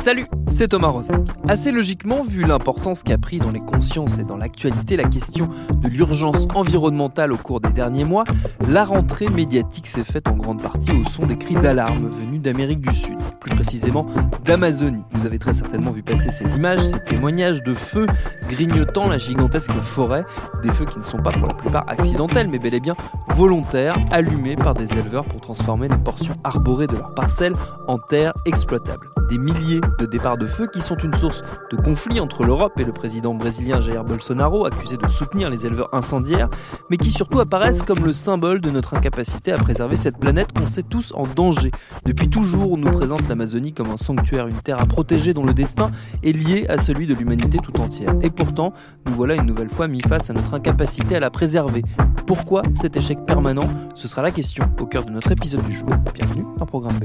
Salut, c'est Thomas Rozek. Assez logiquement, vu l'importance qu'a pris dans les consciences et dans l'actualité la question de l'urgence environnementale au cours des derniers mois, la rentrée médiatique s'est faite en grande partie au son des cris d'alarme venus d'Amérique du Sud, précisément d'Amazonie. Vous avez très certainement vu passer ces images, ces témoignages de feux grignotant la gigantesque forêt, des feux qui ne sont pas pour la plupart accidentels, mais bel et bien volontaires, allumés par des éleveurs pour transformer les portions arborées de leurs parcelles en terres exploitables. Des milliers de départs de feu qui sont une source de conflit entre l'Europe et le président brésilien Jair Bolsonaro, accusé de soutenir les éleveurs incendiaires, mais qui surtout apparaissent comme le symbole de notre incapacité à préserver cette planète qu'on sait tous en danger. Depuis toujours, on nous présente comme un sanctuaire, une terre à protéger dont le destin est lié à celui de l'humanité tout entière. Et pourtant, nous voilà une nouvelle fois mis face à notre incapacité à la préserver. Pourquoi cet échec permanent? Ce sera la question au cœur de notre épisode du jour. Bienvenue dans Programme B.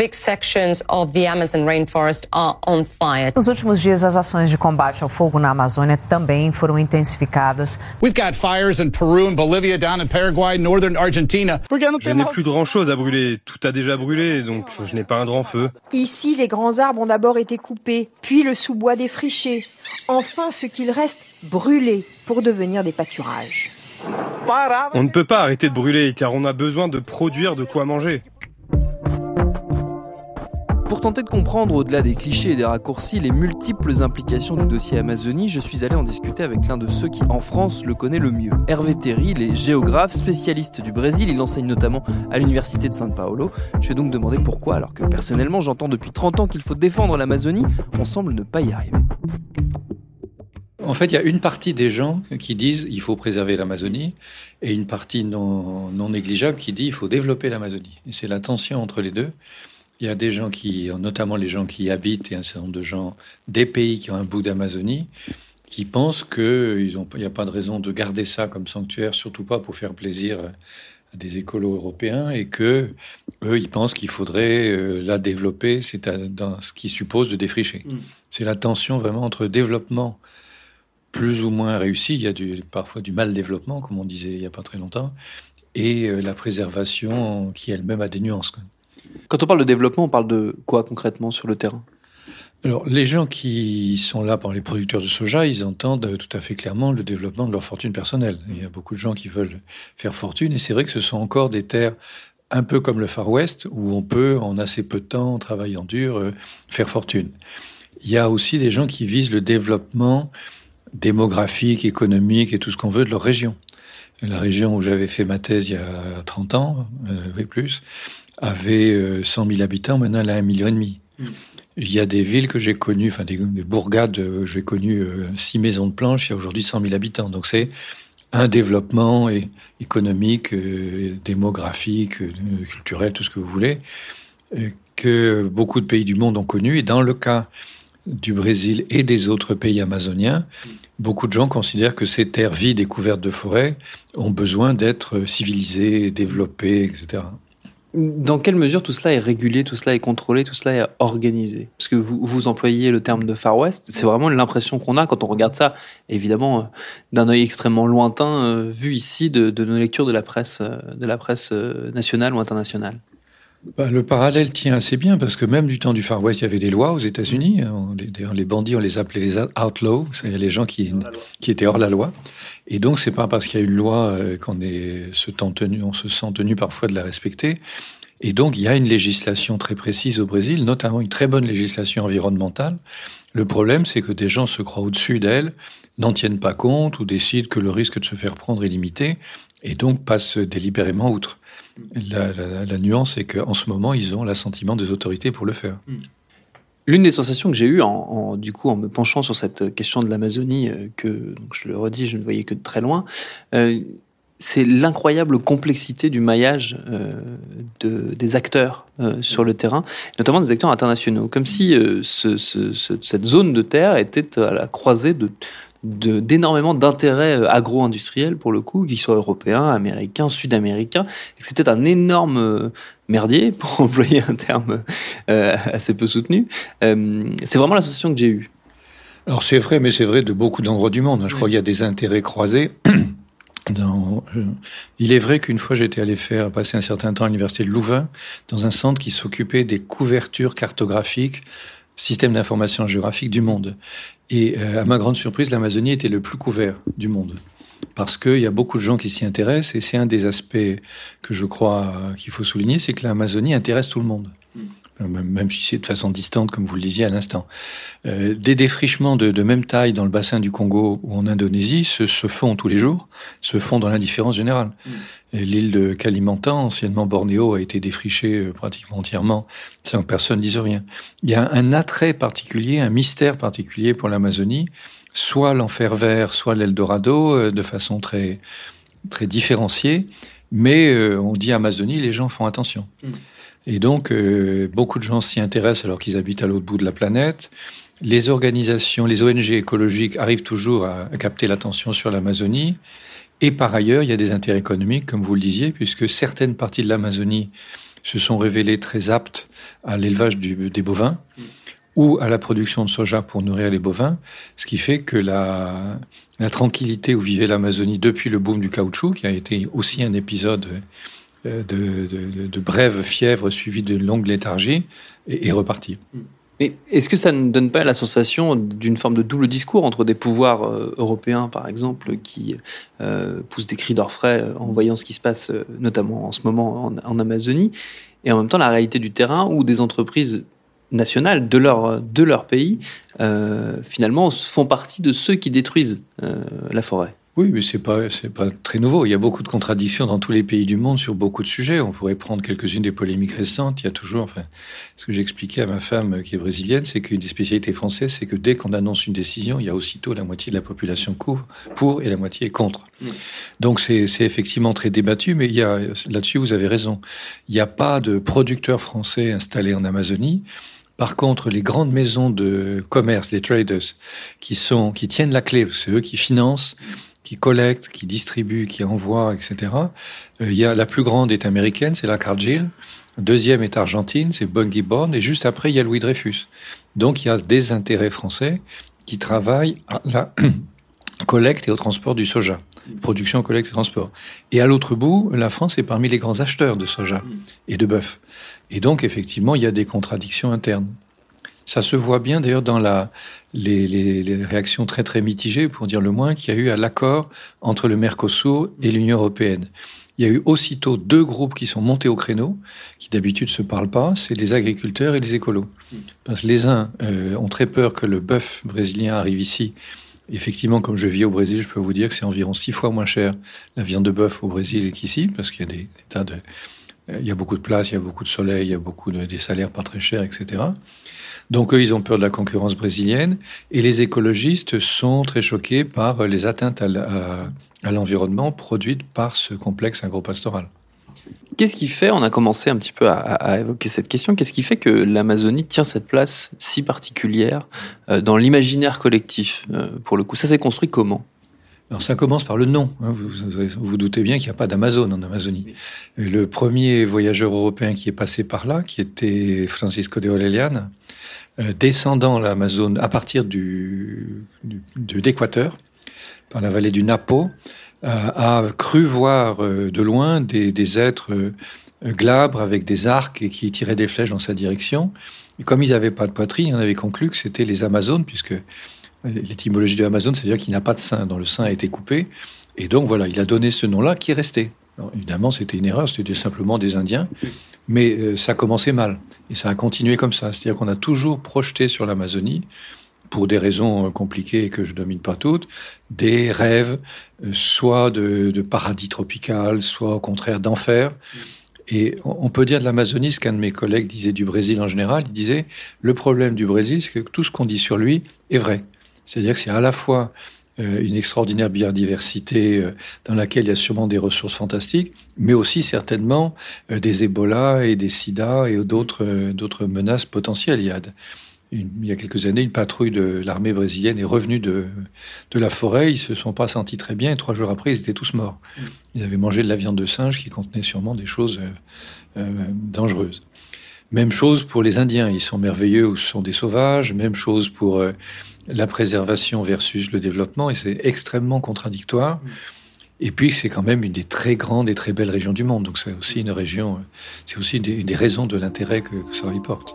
Big sections of the Amazon rainforest are on fire. Nos últimos dias, as ações de combate ao fogo na Amazônia também foram intensificadas. We've got fires in Peru and Bolivia, down in Paraguay, northern Argentina. Je n'ai plus grand chose à brûler. Tout a déjà brûlé, donc je n'ai pas un grand feu. Ici, les grands arbres ont d'abord été coupés, puis le sous-bois défriché. Enfin, ce qu'il reste brûlé pour devenir des pâturages. On ne peut pas arrêter de brûler car on a besoin de produire de quoi manger. Pour tenter de comprendre au-delà des clichés et des raccourcis les multiples implications du dossier Amazonie, je suis allé en discuter avec l'un de ceux qui en France le connaît le mieux. Hervé Terry, il est géographe, spécialiste du Brésil, il enseigne notamment à l'université de São Paulo. Je ai donc demandé pourquoi, alors que personnellement j'entends depuis 30 ans qu'il faut défendre l'Amazonie, on semble ne pas y arriver. En fait, il y a une partie des gens qui disent il faut préserver l'Amazonie et une partie non, négligeable qui dit il faut développer l'Amazonie. C'est la tension entre les deux. Il y a des gens qui, notamment les gens qui habitent et un certain nombre de gens des pays qui ont un bout d'Amazonie, qui pensent qu'il n'y a pas de raison de garder ça comme sanctuaire, surtout pas pour faire plaisir à des écolos européens, et que eux, ils pensent qu'il faudrait euh, la développer, c'est dans ce qui suppose de défricher. Mm. C'est la tension vraiment entre développement plus ou moins réussi, il y a du, parfois du mal développement, comme on disait il n'y a pas très longtemps, et euh, la préservation qui elle-même a des nuances. Quand on parle de développement, on parle de quoi concrètement sur le terrain? Alors, les gens qui sont là par les producteurs de soja, ils entendent tout à fait clairement le développement de leur fortune personnelle. Il y a beaucoup de gens qui veulent faire fortune, et c'est vrai que ce sont encore des terres un peu comme le Far West, où on peut, en assez peu de temps, en travaillant dur, euh, faire fortune. Il y a aussi des gens qui visent le développement démographique, économique et tout ce qu'on veut de leur région. La région où j'avais fait ma thèse il y a 30 ans, euh, oui plus, avait 100 euh, 000 habitants, maintenant elle a un million et demi. Hmm. Il y a des villes que j'ai connues, enfin des, bourgades, euh, j'ai connu euh, six maisons de planches, il y a aujourd'hui 100 000 habitants. Donc c'est un développement économique, démographique, culturel, tout ce que vous voulez, que beaucoup de pays du monde ont connu. Et dans le cas du Brésil et des autres pays amazoniens, beaucoup de gens considèrent que ces terres vides et couvertes de forêts ont besoin d'être civilisées, développées, etc. Dans quelle mesure tout cela est régulé, tout cela est contrôlé, tout cela est organisé? Parce que vous, vous employez le terme de Far West, c'est vraiment l'impression qu'on a quand on regarde ça, évidemment, euh, d'un œil extrêmement lointain, euh, vu ici de, nos lectures de la presse, euh, de la presse nationale ou internationale. Bah, le parallèle tient assez bien parce que même du temps du Far West, il y avait des lois aux États-Unis. D'ailleurs, les bandits, on les appelait les outlaws, c'est-à-dire les gens qui, qui étaient hors la loi. Et donc, c'est pas parce qu'il y a une loi euh, qu'on est se tenu, on se sent tenu parfois de la respecter. Et donc, il y a une législation très précise au Brésil, notamment une très bonne législation environnementale. Le problème, c'est que des gens se croient au-dessus d'elle, n'en tiennent pas compte ou décident que le risque de se faire prendre est limité et donc passent délibérément outre. La, nuance est qu'en ce moment, ils ont l'assentiment des autorités pour le faire. L'une des sensations que j'ai eues en, du coup en me penchant sur cette question de l'Amazonie, que donc je le redis, je ne voyais que de très loin, c'est l'incroyable complexité du maillage de, des acteurs sur le terrain, notamment des acteurs internationaux, comme si cette zone de terre était à la croisée de, d'énormément d'intérêts euh, agro-industriels pour le coup, qu'ils soient européens, américains, sud-américains, et que c'était un énorme euh, merdier, pour employer un terme euh, assez peu soutenu. c'est vraiment l'association que j'ai eue. Alors c'est vrai, mais c'est vrai de beaucoup d'endroits du monde. Je crois qu'il y a des intérêts croisés. il est vrai qu'une fois j'étais allé faire passer un certain temps à l'université de Louvain dans un centre qui s'occupait des couvertures cartographiques système d'information géographique du monde. Et euh, à ma grande surprise, l'Amazonie était le plus couvert du monde. Parce qu'il y a beaucoup de gens qui s'y intéressent, et c'est un des aspects que je crois qu'il faut souligner, c'est que l'Amazonie intéresse tout le monde. Euh, même si c'est de façon distante, comme vous le disiez à l'instant. Euh, des défrichements de, de, même taille dans le bassin du Congo ou en Indonésie se, se font tous les jours, se font dans l'indifférence générale. Mm. L'île de Kalimantan, anciennement Bornéo, a été défrichée euh, pratiquement entièrement sans que personne dise rien. Il y a un attrait particulier, un mystère particulier pour l'Amazonie, soit l'enfer vert, soit l'Eldorado, de façon très, très différenciée. Mais on dit Amazonie, les gens font attention. Mm. Et donc, euh, beaucoup de gens s'y intéressent alors qu'ils habitent à l'autre bout de la planète. Les organisations, les ONG écologiques arrivent toujours à, capter l'attention sur l'Amazonie. Et par ailleurs, il y a des intérêts économiques, comme vous le disiez, puisque certaines parties de l'Amazonie se sont révélées très aptes à l'élevage des bovins ou à la production de soja pour nourrir les bovins, ce qui fait que la, la tranquillité où vivait l'Amazonie depuis le boom du caoutchouc, qui a été aussi un épisode euh, de, brèves fièvres suivies de longues léthargies et, reparti. Mais est-ce que ça ne donne pas la sensation d'une forme de double discours entre des pouvoirs euh, européens, par exemple, qui euh, poussent des cris d'orfraie en voyant ce qui se passe, notamment en ce moment en, Amazonie, et en même temps la réalité du terrain où des entreprises nationales de leur, de leur pays, finalement, font partie de ceux qui détruisent la forêt? Oui, mais c'est pas c'est pas très nouveau. Il y a beaucoup de contradictions dans tous les pays du monde sur beaucoup de sujets. On pourrait prendre quelques-unes des polémiques récentes. Il y a toujours, enfin, ce que j'expliquais à ma femme qui est brésilienne, c'est qu'une des spécialités françaises, c'est que dès qu'on annonce une décision, il y a aussitôt la moitié de la population pour et la moitié est contre. Mm. Donc c'est effectivement très débattu, mais il y a là-dessus vous avez raison. Il n'y a pas de producteurs français installés en Amazonie. Par contre, les grandes maisons de commerce, les traders, qui sont, qui tiennent la clé, c'est eux qui financent qui collecte, qui distribue, qui envoie, etc. Euh, il y a la plus grande est américaine, c'est la Cargill. Deuxième est argentine, c'est Bungie Born. Et juste après, il y a Louis Dreyfus. Donc il y a des intérêts français qui travaillent à la collecte et au transport du soja. Production, collecte et transport. Et à l'autre bout, la France est parmi les grands acheteurs de soja et de bœuf. Et donc, effectivement, il y a des contradictions internes. Ça se voit bien d'ailleurs dans les, réactions très très mitigées, pour dire le moins, qu'il y a eu à l'accord entre le Mercosur et l'Union européenne. Il y a eu aussitôt deux groupes qui sont montés au créneau, qui d'habitude se parlent pas, c'est les agriculteurs et les écolos. Parce que les uns euh, ont très peur que le bœuf brésilien arrive ici. Effectivement, comme je vis au Brésil, je peux vous dire que c'est environ six fois moins cher la viande de bœuf au Brésil qu'ici, parce qu'il y a a beaucoup de place, il y a beaucoup de soleil, il y a beaucoup de, des salaires pas très chers, etc. Donc eux, ils ont peur de la concurrence brésilienne. Et les écologistes sont très choqués par les atteintes à l'environnement produites par ce complexe agropastoral. Qu'est-ce qui fait, on a commencé un petit peu à, évoquer cette question, qu'est-ce qui fait que l'Amazonie tient cette place si particulière euh, dans l'imaginaire collectif euh, Pour le coup, ça s'est construit comment? Alors ça commence par le nom. Hein. Vous, vous, doutez bien qu'il n'y a pas d'Amazon en Amazonie. Le premier voyageur européen qui est passé par là, qui était Francisco de Orellana, euh, descendant l'Amazone à partir du, d'Équateur, par la vallée du Napo, euh, a cru voir euh, de loin des, êtres glabres avec des arcs et qui tiraient des flèches dans sa direction. Et comme ils n'avaient pas de poitrine, on avait conclu que c'était les Amazones, puisque l'étymologie de Amazone, c'est-à-dire qu'il n'a pas de sein, dont le sein a été coupé. Et donc voilà, il a donné ce nom-là qui est resté. évidemment, c'était une erreur, c'était simplement des Indiens. Mais euh, ça a commencé mal. Et ça a continué comme ça. C'est-à-dire qu'on a toujours projeté sur l'Amazonie, pour des raisons euh, compliquées que je domine pas toutes, des rêves, euh, soit de, paradis tropical, soit au contraire d'enfer. Et on peut dire de l'Amazonie ce qu'un de mes collègues disait du Brésil en général. Il disait le problème du Brésil, c'est que tout ce qu'on dit sur lui est vrai. C'est-à-dire que c'est à la fois euh, une extraordinaire biodiversité euh, dans laquelle il y a sûrement des ressources fantastiques, mais aussi certainement euh, des Ebola et des SIDA et d'autres d'autres menaces potentielles. Il y, a, il y a quelques années, une patrouille de l'armée brésilienne est revenue de, de la forêt. Ils se sont pas sentis très bien et trois jours après, ils étaient tous morts. Ils avaient mangé de la viande de singe qui contenait sûrement des choses dangereuses. Même chose pour les Indiens, ils sont merveilleux ou ce sont des sauvages. Même chose pour la préservation versus le développement, et c'est extrêmement contradictoire. Et puis, c'est quand même une des très grandes et très belles régions du monde. Donc, c'est aussi une région, c'est aussi une des, raisons de l'intérêt que, que ça y porte.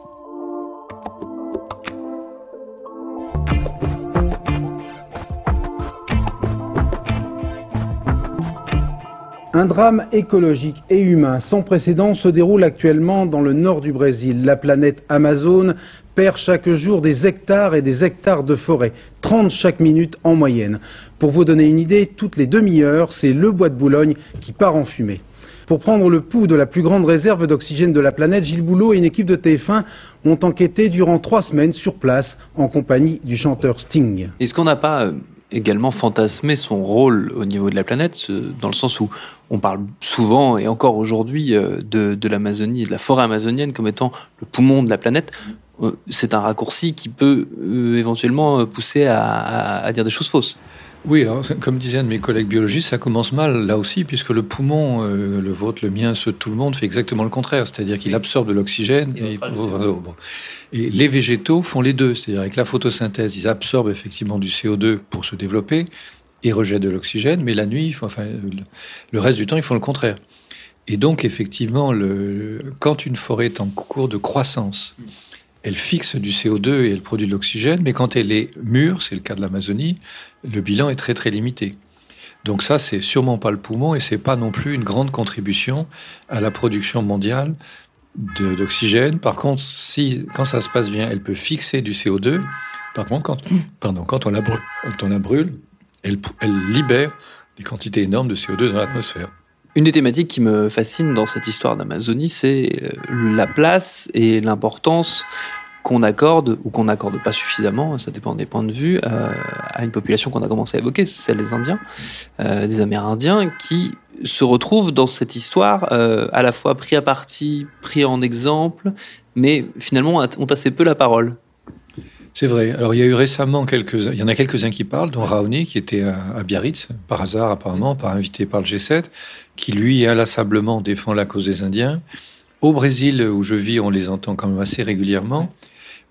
Un drame écologique et humain sans précédent se déroule actuellement dans le nord du Brésil. La planète Amazone perd chaque jour des hectares et des hectares de forêt, 30 chaque minute en moyenne. Pour vous donner une idée, toutes les demi-heures, c'est le bois de Boulogne qui part en fumée. Pour prendre le pouls de la plus grande réserve d'oxygène de la planète, Gilles Boulot et une équipe de TF1 ont enquêté durant trois semaines sur place en compagnie du chanteur Sting. Est-ce qu'on n'a pas euh, également fantasmer son rôle au niveau de la planète, dans le sens où on parle souvent et encore aujourd'hui euh, de, l'Amazonie et de la forêt amazonienne comme étant le poumon de la planète. Euh, c'est un raccourci qui peut euh, éventuellement pousser à dire des choses fausses. Oui, alors, comme disait un de mes collègues biologistes, ça commence mal là aussi, puisque le poumon, euh, le vôtre, le mien, ceux de tout le monde, fait exactement le contraire. C'est-à-dire qu'il absorbe de l'oxygène. Et, et, les végétaux font les deux. C'est-à-dire avec la photosynthèse, ils absorbent effectivement du CO2 pour se développer et rejettent de l'oxygène, mais la nuit, enfin, le reste du temps, ils font le contraire. Et donc, effectivement, le, quand une forêt est en cours de croissance, elle fixe du CO2 et elle produit de l'oxygène, mais quand elle est mûre, c'est le cas de l'Amazonie, le bilan est très très limité. Donc ça, c'est sûrement pas le poumon et c'est pas non plus une grande contribution à la production mondiale d'oxygène. Par contre, quand ça se passe bien, elle peut fixer du CO2. Par contre, quand, on la brûle, elle libère des quantités énormes de CO2 dans l'atmosphère. Une des thématiques qui me fascine dans cette histoire d'Amazonie, c'est euh, la place et l'importance qu'on accorde ou qu'on n'accorde pas suffisamment, ça dépend des points de vue, euh, à une population qu'on a commencé à évoquer, celle des Indiens, euh, des Amérindiens, qui se retrouvent dans cette histoire à la fois pris à partie, pris en exemple, mais finalement ont assez peu la parole. C'est vrai. Alors il y a eu récemment quelques, il y en a quelques-uns qui parlent, dont Raoni qui était à, Biarritz par hasard apparemment, par invité par le G7, qui lui inlassablement défend la cause des Indiens. Au Brésil où je vis, on les entend quand même assez régulièrement,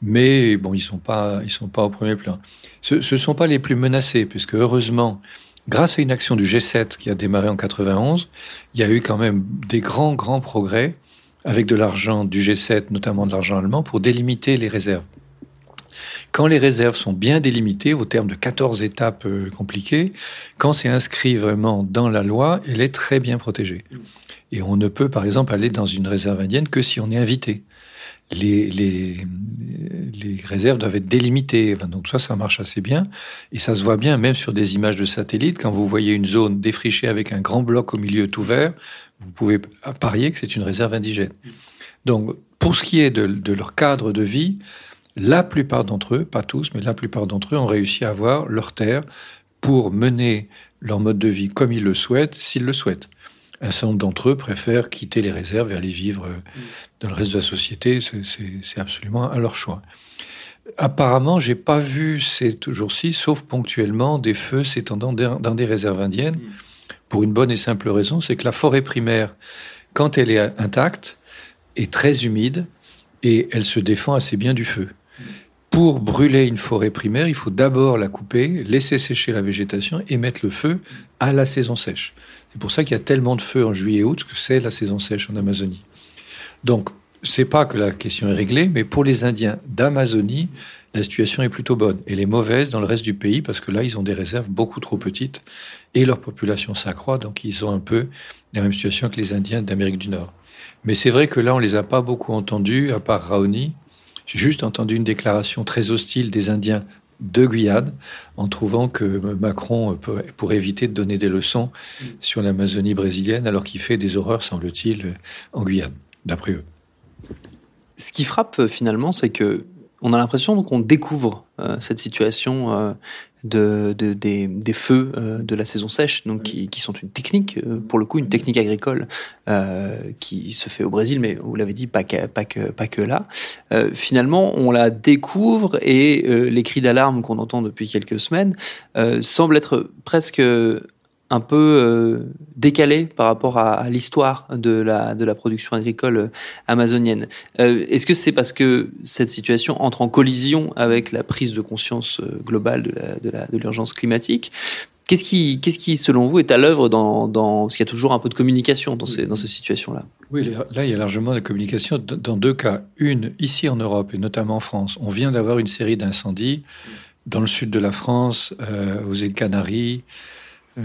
mais bon, ils sont pas, ils sont pas au premier plan. Ce, ce sont pas les plus menacés, puisque heureusement, grâce à une action du G7 qui a démarré en 91, il y a eu quand même des grands grands progrès avec de l'argent du G7, notamment de l'argent allemand, pour délimiter les réserves. Quand les réserves sont bien délimitées, au terme de 14 étapes euh, compliquées, quand c'est inscrit vraiment dans la loi, elle est très bien protégée. Et on ne peut, par exemple, aller dans une réserve indienne que si on est invité. Les, les, les réserves doivent être délimitées. donc ça, ça marche assez bien. Et ça se voit bien, même sur des images de satellite, quand vous voyez une zone défrichée avec un grand bloc au milieu tout vert, vous pouvez parier que c'est une réserve indigène. Donc, pour ce qui est de leur cadre de vie, la plupart d'entre eux, pas tous, mais la plupart d'entre eux ont réussi à avoir leur terre pour mener leur mode de vie comme ils le souhaitent, s'ils le souhaitent. Un certain nombre d'entre eux préfèrent quitter les réserves et aller vivre euh, dans le reste de la société. C'est absolument à leur choix. Apparemment, j'ai pas vu ces jours-ci, sauf ponctuellement, des feux s'étendant dans des réserves indiennes. Pour une bonne et simple raison, c'est que la forêt primaire, quand elle est intacte, est très humide et elle se défend assez bien du feu. Pour brûler une forêt primaire, il faut d'abord la couper, laisser sécher la végétation et mettre le feu à la saison sèche. C'est pour ça qu'il y a tellement de feux en juillet et août que c'est la saison sèche en Amazonie. Donc, c'est pas que la question est réglée, mais pour les Indiens d'Amazonie, la situation est plutôt bonne. Elle est mauvaise dans le reste du pays parce que là, ils ont des réserves beaucoup trop petites et leur population s'accroît, donc ils ont un peu la même situation que les Indiens d'Amérique du Nord. Mais c'est vrai que là, on les a pas beaucoup entendus, à part Raoni, j'ai juste entendu une déclaration très hostile des Indiens de Guyane, en trouvant que Macron pourrait éviter de donner des leçons sur l'Amazonie brésilienne, alors qu'il fait des horreurs, semble-t-il, en Guyane, d'après eux. Ce qui frappe finalement, c'est que on a l'impression qu'on découvre euh, cette situation euh, de, des, feux euh, de la saison sèche, donc qui, sont une technique, pour le coup, une technique agricole qui se fait au Brésil, mais vous l'avez dit, pas que, pas que, pas que là. finalement, on la découvre et les cris d'alarme qu'on entend depuis quelques semaines semblent être presque un peu euh, décalé par rapport à, l'histoire de la, de la production agricole euh, amazonienne. Euh, est-ce que c'est parce que cette situation entre en collision avec la prise de conscience globale de l'urgence climatique? Qu'est-ce qui, qu'est-ce qui, selon vous, est à l'œuvre dans, dans, Parce qu'il y a toujours un peu de communication dans ces, dans ces situations-là? Oui, là, il y a largement de communication dans deux cas. Une, ici en Europe, et notamment en France, on vient d'avoir une série d'incendies dans le sud de la France, aux îles Canaries,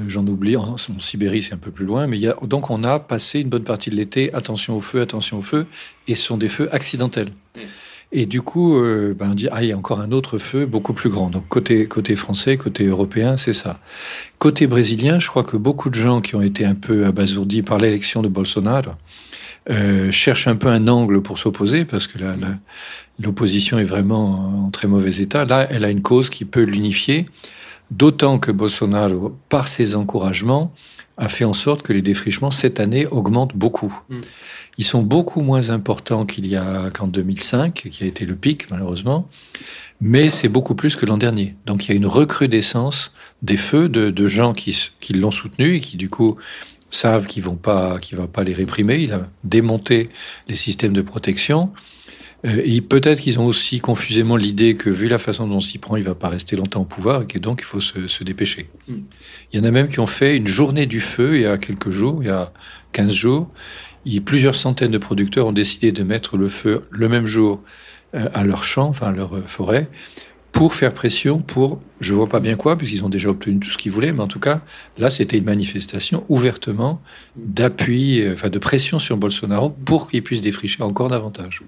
j'en oublie, en, Sibérie c'est un peu plus loin, mais il y a, donc on a passé une bonne partie de l'été, attention au feu, attention au feu, et ce sont des feux accidentels. Et du coup, euh, ben on dit, ah, il y a encore un autre feu beaucoup plus grand. Donc côté, côté français, côté européen, c'est ça. Côté brésilien, je crois que beaucoup de gens qui ont été un peu abasourdis par l'élection de Bolsonaro euh, cherchent un peu un angle pour s'opposer, parce que l'opposition est vraiment en très mauvais état. Là, elle a une cause qui peut l'unifier. D'autant que Bolsonaro, par ses encouragements, a fait en sorte que les défrichements cette année augmentent beaucoup. Mm. Ils sont beaucoup moins importants qu'il y a qu'en 2005, qui a été le pic malheureusement, mais c'est beaucoup plus que l'an dernier. Donc il y a une recrudescence des feux de, gens qui, qui l'ont soutenu et qui du coup savent qu'ils vont pas, qu'il va pas les réprimer. Il a démonté les systèmes de protection. Euh, et peut-être qu'ils ont aussi confusément l'idée que, vu la façon dont on s'y prend, il va pas rester longtemps au pouvoir et que donc il faut se, dépêcher. Hmm. Il y en a même qui ont fait une journée du feu il y a quelques jours, il y a 15 jours. Il, plusieurs centaines de producteurs ont décidé de mettre le feu le même jour euh, à leur champ, enfin à leur euh, forêt, pour faire pression pour, je vois pas bien quoi, puisqu'ils ont déjà obtenu tout ce qu'ils voulaient, mais en tout cas, là, c'était une manifestation ouvertement d'appui, enfin de pression sur Bolsonaro pour qu'il puisse défricher encore davantage.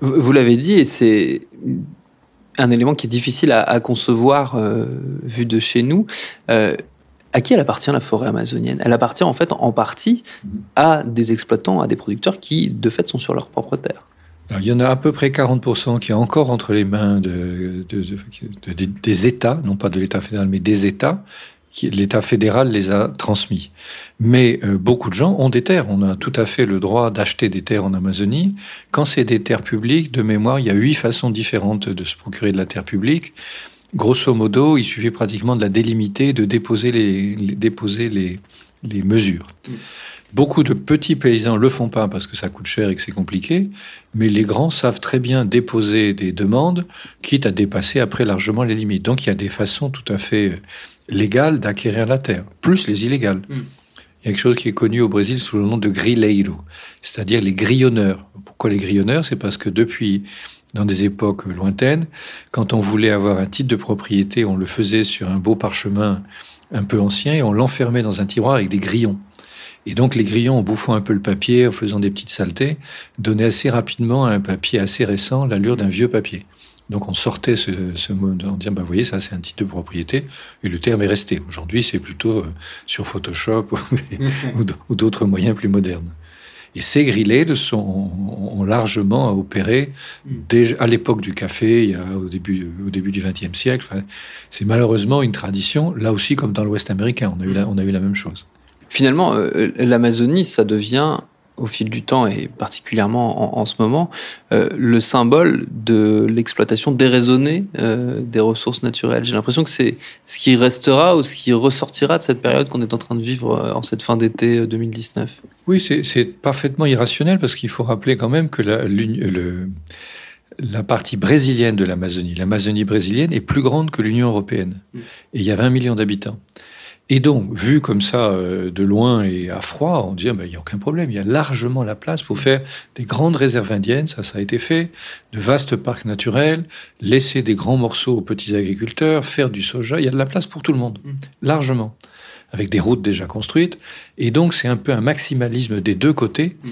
Vous l'avez dit, et c'est un élément qui est difficile à, concevoir euh, vu de chez nous. Euh, à qui elle appartient la forêt amazonienne? Elle appartient en fait en partie à des exploitants, à des producteurs qui de fait sont sur leur propre terre. il y en a à peu près 40% qui est encore entre les mains de, des États, non pas de l'État fédéral, mais des États, l'État fédéral les a transmis. Mais euh, beaucoup de gens ont des terres. On a tout à fait le droit d'acheter des terres en Amazonie. Quand c'est des terres publiques, de mémoire, il y a huit façons différentes de se procurer de la terre publique. Grosso modo, il suffit pratiquement de la délimiter, de déposer les, déposer les, les mesures. Beaucoup de petits paysans le font pas parce que ça coûte cher et que c'est compliqué, mais les grands savent très bien déposer des demandes, quitte à dépasser après largement les limites. Donc il y a des façons tout à fait légales d'acquérir la terre, plus les illégales. Hmm. Il y a quelque chose qui est connu au Brésil sous le nom de grileiro, c'est-à-dire les grillonneurs. Pourquoi les grillonneurs? C'est parce que depuis, dans des époques lointaines, quand on voulait avoir un titre de propriété, on le faisait sur un beau parchemin un peu ancien et on l'enfermait dans un tiroir avec des grillons. Et donc les grillons, en bouffant un peu le papier, en faisant des petites saletés, donnaient assez rapidement à un papier assez récent l'allure d'un vieux papier. Donc on sortait ce, mot en disant, bah, vous voyez, ça c'est un titre de propriété, et le terme est resté. Aujourd'hui, c'est plutôt euh, sur Photoshop ou d'autres moyens plus modernes. Et ces grillets sont, ont largement opéré à l'époque du café, au, début, du XXe siècle. c'est malheureusement une tradition, là aussi comme dans l'Ouest américain, on a eu la, on a eu la même chose. Finalement, euh, l'Amazonie, ça devient au fil du temps et particulièrement en, ce moment, euh, le symbole de l'exploitation déraisonnée euh, des ressources naturelles. J'ai l'impression que c'est ce qui restera ou ce qui ressortira de cette période qu'on est en train de vivre euh, en cette fin d'été 2019. Oui, c'est parfaitement irrationnel parce qu'il faut rappeler quand même que la, le, la partie brésilienne de l'Amazonie, l'Amazonie brésilienne est plus grande que l'Union européenne. Mm. Et il y a 20 millions d'habitants. Et donc, vu comme ça euh, de loin et à froid, on dit, ah, ben, il n'y a aucun problème, il y a largement la place pour faire des grandes réserves indiennes, ça, ça a été fait, de vastes parcs naturels, laisser des grands morceaux aux petits agriculteurs, faire du soja, il y a de la place pour tout le monde, mm. largement, avec des routes déjà construites. Et donc, c'est un peu un maximalisme des deux côtés. Mm.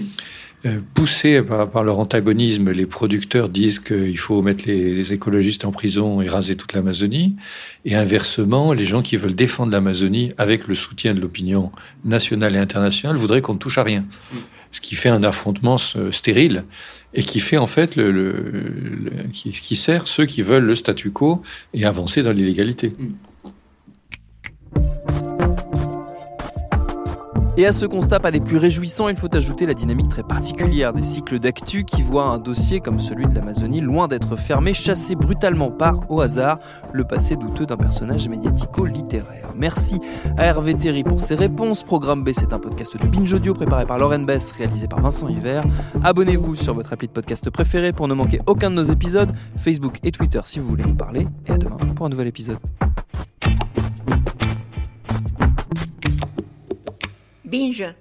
Euh, poussés par, leur antagonisme, les producteurs disent qu'il faut mettre les, écologistes en prison et raser toute l'Amazonie. Et inversement, les gens qui veulent défendre l'Amazonie avec le soutien de l'opinion nationale et internationale voudraient qu'on ne touche à rien. Ce qui fait un affrontement euh, stérile et qui fait en fait le, qui, sert ceux qui veulent le statu quo et avancer dans l'illégalité. Et à ce constat pas des plus réjouissants, il faut ajouter la dynamique très particulière des cycles d'actu qui voient un dossier comme celui de l'Amazonie loin d'être fermé, chassé brutalement par, au hasard, le passé douteux d'un personnage médiatico-littéraire. Merci à Hervé Terry pour ses réponses. Programme B, c'est un podcast de Binge Audio préparé par Lauren Bess, réalisé par Vincent Hiver. Abonnez-vous sur votre appli de podcast préféré pour ne manquer aucun de nos épisodes, Facebook et Twitter si vous voulez nous parler. Et à demain pour un nouvel épisode. Binge